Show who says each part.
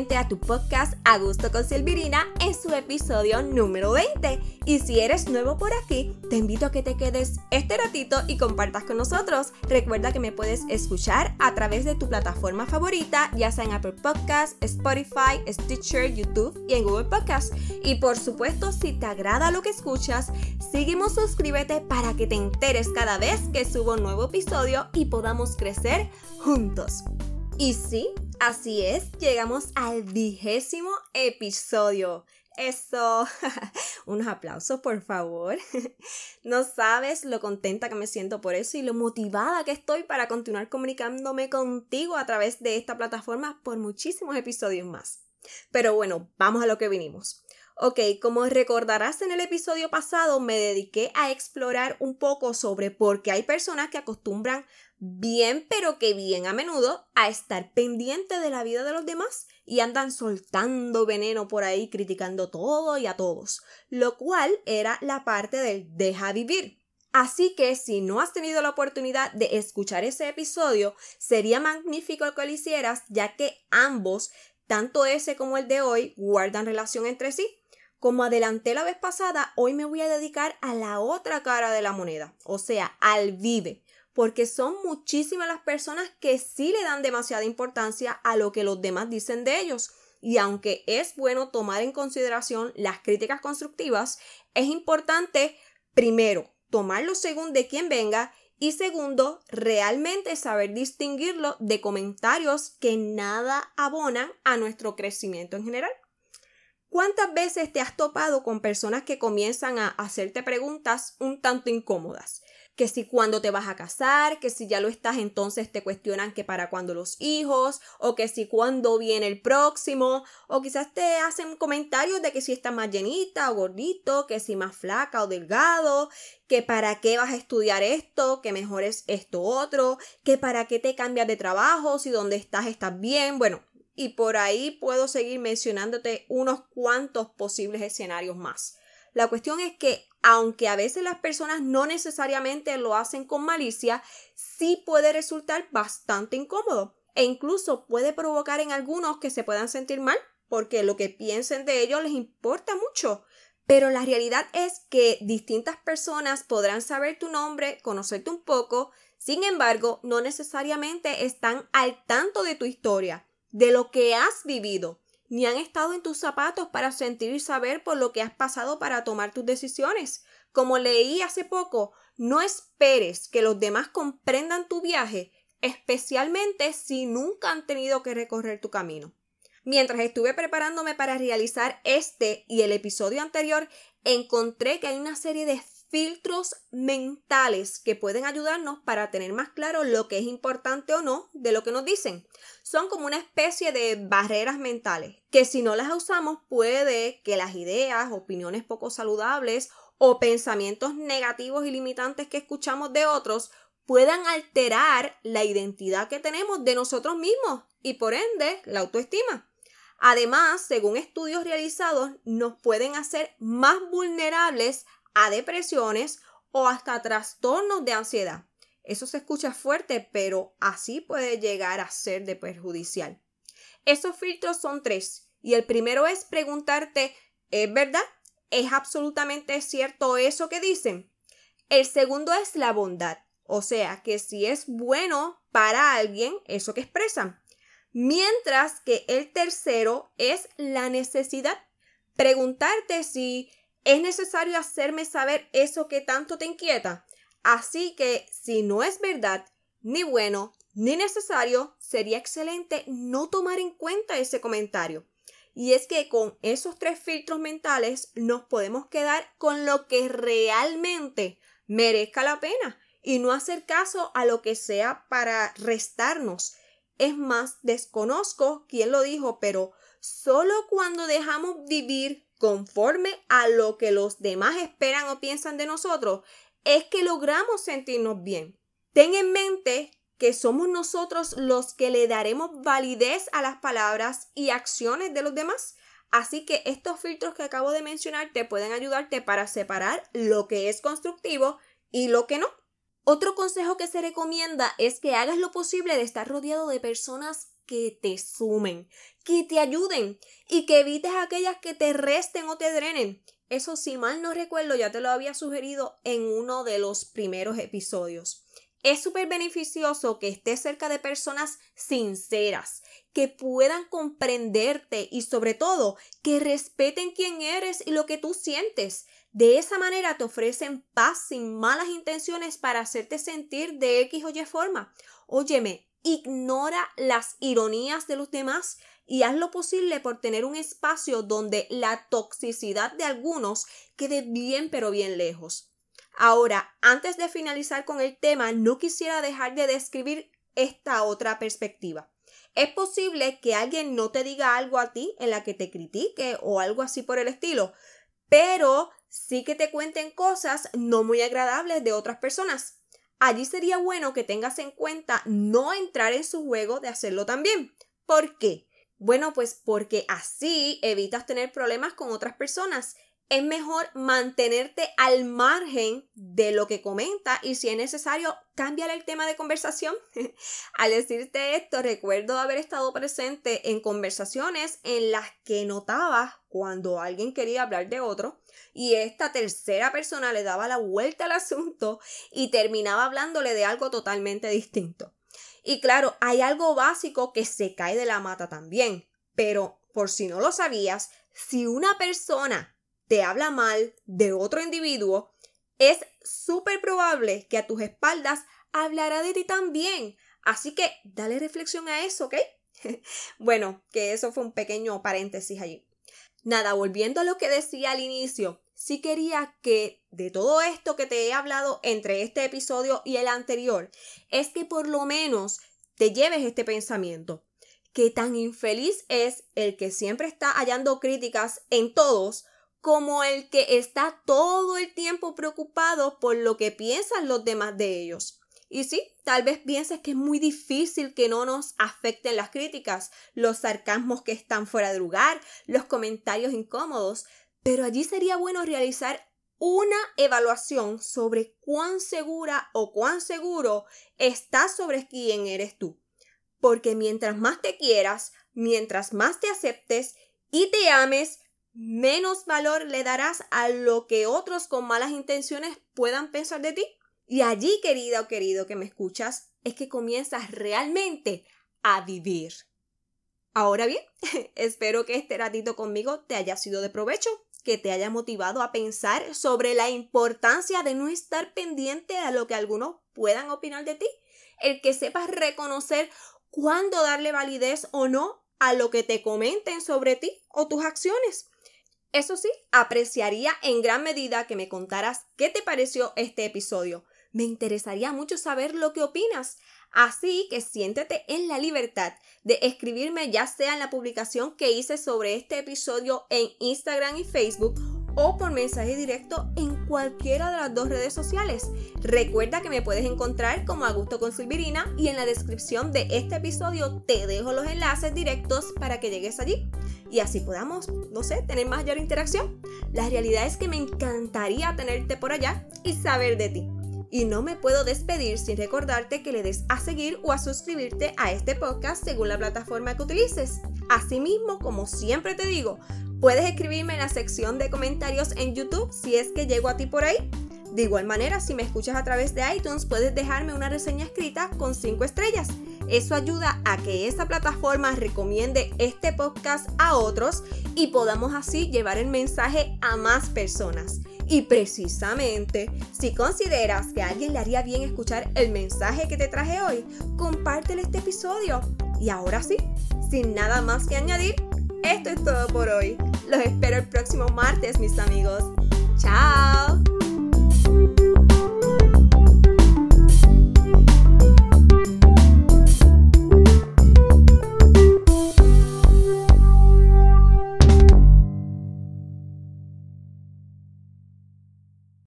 Speaker 1: a tu podcast A Gusto con Silvirina en su episodio número 20. Y si eres nuevo por aquí, te invito a que te quedes este ratito y compartas con nosotros. Recuerda que me puedes escuchar a través de tu plataforma favorita, ya sea en Apple Podcasts, Spotify, Stitcher, YouTube y en Google Podcasts. Y por supuesto, si te agrada lo que escuchas, sígueme suscríbete para que te enteres cada vez que subo un nuevo episodio y podamos crecer juntos. Y sí, así es, llegamos al vigésimo episodio. Eso, unos aplausos por favor. No sabes lo contenta que me siento por eso y lo motivada que estoy para continuar comunicándome contigo a través de esta plataforma por muchísimos episodios más. Pero bueno, vamos a lo que vinimos. Ok, como recordarás en el episodio pasado, me dediqué a explorar un poco sobre por qué hay personas que acostumbran bien, pero que bien a menudo, a estar pendiente de la vida de los demás y andan soltando veneno por ahí, criticando todo y a todos, lo cual era la parte del deja vivir. Así que si no has tenido la oportunidad de escuchar ese episodio, sería magnífico que lo hicieras, ya que ambos, tanto ese como el de hoy, guardan relación entre sí. Como adelanté la vez pasada, hoy me voy a dedicar a la otra cara de la moneda, o sea, al vive, porque son muchísimas las personas que sí le dan demasiada importancia a lo que los demás dicen de ellos. Y aunque es bueno tomar en consideración las críticas constructivas, es importante, primero, tomarlo según de quién venga y segundo, realmente saber distinguirlo de comentarios que nada abonan a nuestro crecimiento en general. ¿Cuántas veces te has topado con personas que comienzan a hacerte preguntas un tanto incómodas? Que si cuando te vas a casar, que si ya lo estás, entonces te cuestionan que para cuándo los hijos, o que si cuándo viene el próximo, o quizás te hacen comentarios de que si estás más llenita o gordito, que si más flaca o delgado, que para qué vas a estudiar esto, que mejor es esto otro, que para qué te cambias de trabajo, si donde estás estás bien. Bueno, y por ahí puedo seguir mencionándote unos cuantos posibles escenarios más. La cuestión es que, aunque a veces las personas no necesariamente lo hacen con malicia, sí puede resultar bastante incómodo e incluso puede provocar en algunos que se puedan sentir mal porque lo que piensen de ellos les importa mucho. Pero la realidad es que distintas personas podrán saber tu nombre, conocerte un poco, sin embargo, no necesariamente están al tanto de tu historia de lo que has vivido, ni han estado en tus zapatos para sentir y saber por lo que has pasado para tomar tus decisiones. Como leí hace poco, no esperes que los demás comprendan tu viaje, especialmente si nunca han tenido que recorrer tu camino. Mientras estuve preparándome para realizar este y el episodio anterior, encontré que hay una serie de filtros mentales que pueden ayudarnos para tener más claro lo que es importante o no de lo que nos dicen. Son como una especie de barreras mentales que si no las usamos puede que las ideas, opiniones poco saludables o pensamientos negativos y limitantes que escuchamos de otros puedan alterar la identidad que tenemos de nosotros mismos y por ende la autoestima. Además, según estudios realizados, nos pueden hacer más vulnerables a depresiones o hasta trastornos de ansiedad. Eso se escucha fuerte, pero así puede llegar a ser de perjudicial. Esos filtros son tres y el primero es preguntarte, ¿es verdad? ¿Es absolutamente cierto eso que dicen? El segundo es la bondad, o sea, que si es bueno para alguien eso que expresan. Mientras que el tercero es la necesidad. Preguntarte si es necesario hacerme saber eso que tanto te inquieta. Así que si no es verdad, ni bueno, ni necesario, sería excelente no tomar en cuenta ese comentario. Y es que con esos tres filtros mentales nos podemos quedar con lo que realmente merezca la pena y no hacer caso a lo que sea para restarnos. Es más, desconozco quién lo dijo, pero solo cuando dejamos vivir conforme a lo que los demás esperan o piensan de nosotros, es que logramos sentirnos bien. Ten en mente que somos nosotros los que le daremos validez a las palabras y acciones de los demás. Así que estos filtros que acabo de mencionar te pueden ayudarte para separar lo que es constructivo y lo que no. Otro consejo que se recomienda es que hagas lo posible de estar rodeado de personas que te sumen, que te ayuden y que evites aquellas que te resten o te drenen. Eso, si mal no recuerdo, ya te lo había sugerido en uno de los primeros episodios. Es súper beneficioso que estés cerca de personas sinceras, que puedan comprenderte y sobre todo que respeten quién eres y lo que tú sientes. De esa manera te ofrecen paz sin malas intenciones para hacerte sentir de X o Y forma. Óyeme, ignora las ironías de los demás y haz lo posible por tener un espacio donde la toxicidad de algunos quede bien pero bien lejos. Ahora, antes de finalizar con el tema, no quisiera dejar de describir esta otra perspectiva. Es posible que alguien no te diga algo a ti en la que te critique o algo así por el estilo, pero sí que te cuenten cosas no muy agradables de otras personas. Allí sería bueno que tengas en cuenta no entrar en su juego de hacerlo también. ¿Por qué? Bueno, pues porque así evitas tener problemas con otras personas es mejor mantenerte al margen de lo que comenta y si es necesario, cambiar el tema de conversación. al decirte esto, recuerdo haber estado presente en conversaciones en las que notaba cuando alguien quería hablar de otro y esta tercera persona le daba la vuelta al asunto y terminaba hablándole de algo totalmente distinto. Y claro, hay algo básico que se cae de la mata también, pero por si no lo sabías, si una persona te habla mal de otro individuo, es súper probable que a tus espaldas hablará de ti también. Así que dale reflexión a eso, ¿ok? bueno, que eso fue un pequeño paréntesis allí. Nada, volviendo a lo que decía al inicio, sí quería que de todo esto que te he hablado entre este episodio y el anterior, es que por lo menos te lleves este pensamiento. Que tan infeliz es el que siempre está hallando críticas en todos como el que está todo el tiempo preocupado por lo que piensan los demás de ellos. Y sí, tal vez pienses que es muy difícil que no nos afecten las críticas, los sarcasmos que están fuera de lugar, los comentarios incómodos, pero allí sería bueno realizar una evaluación sobre cuán segura o cuán seguro estás sobre quién eres tú. Porque mientras más te quieras, mientras más te aceptes y te ames, menos valor le darás a lo que otros con malas intenciones puedan pensar de ti. Y allí, querida o querido que me escuchas, es que comienzas realmente a vivir. Ahora bien, espero que este ratito conmigo te haya sido de provecho, que te haya motivado a pensar sobre la importancia de no estar pendiente a lo que algunos puedan opinar de ti, el que sepas reconocer cuándo darle validez o no a lo que te comenten sobre ti o tus acciones. Eso sí, apreciaría en gran medida que me contaras qué te pareció este episodio. Me interesaría mucho saber lo que opinas. Así que siéntete en la libertad de escribirme ya sea en la publicación que hice sobre este episodio en Instagram y Facebook o por mensaje directo en cualquiera de las dos redes sociales. Recuerda que me puedes encontrar como Augusto con Silvirina y en la descripción de este episodio te dejo los enlaces directos para que llegues allí y así podamos, no sé, tener mayor interacción. La realidad es que me encantaría tenerte por allá y saber de ti. Y no me puedo despedir sin recordarte que le des a seguir o a suscribirte a este podcast según la plataforma que utilices. Asimismo, como siempre te digo, Puedes escribirme en la sección de comentarios en YouTube si es que llego a ti por ahí. De igual manera, si me escuchas a través de iTunes, puedes dejarme una reseña escrita con 5 estrellas. Eso ayuda a que esa plataforma recomiende este podcast a otros y podamos así llevar el mensaje a más personas. Y precisamente, si consideras que a alguien le haría bien escuchar el mensaje que te traje hoy, compártele este episodio. Y ahora sí, sin nada más que añadir, esto es todo por hoy. Los espero el próximo martes, mis amigos. ¡Chao!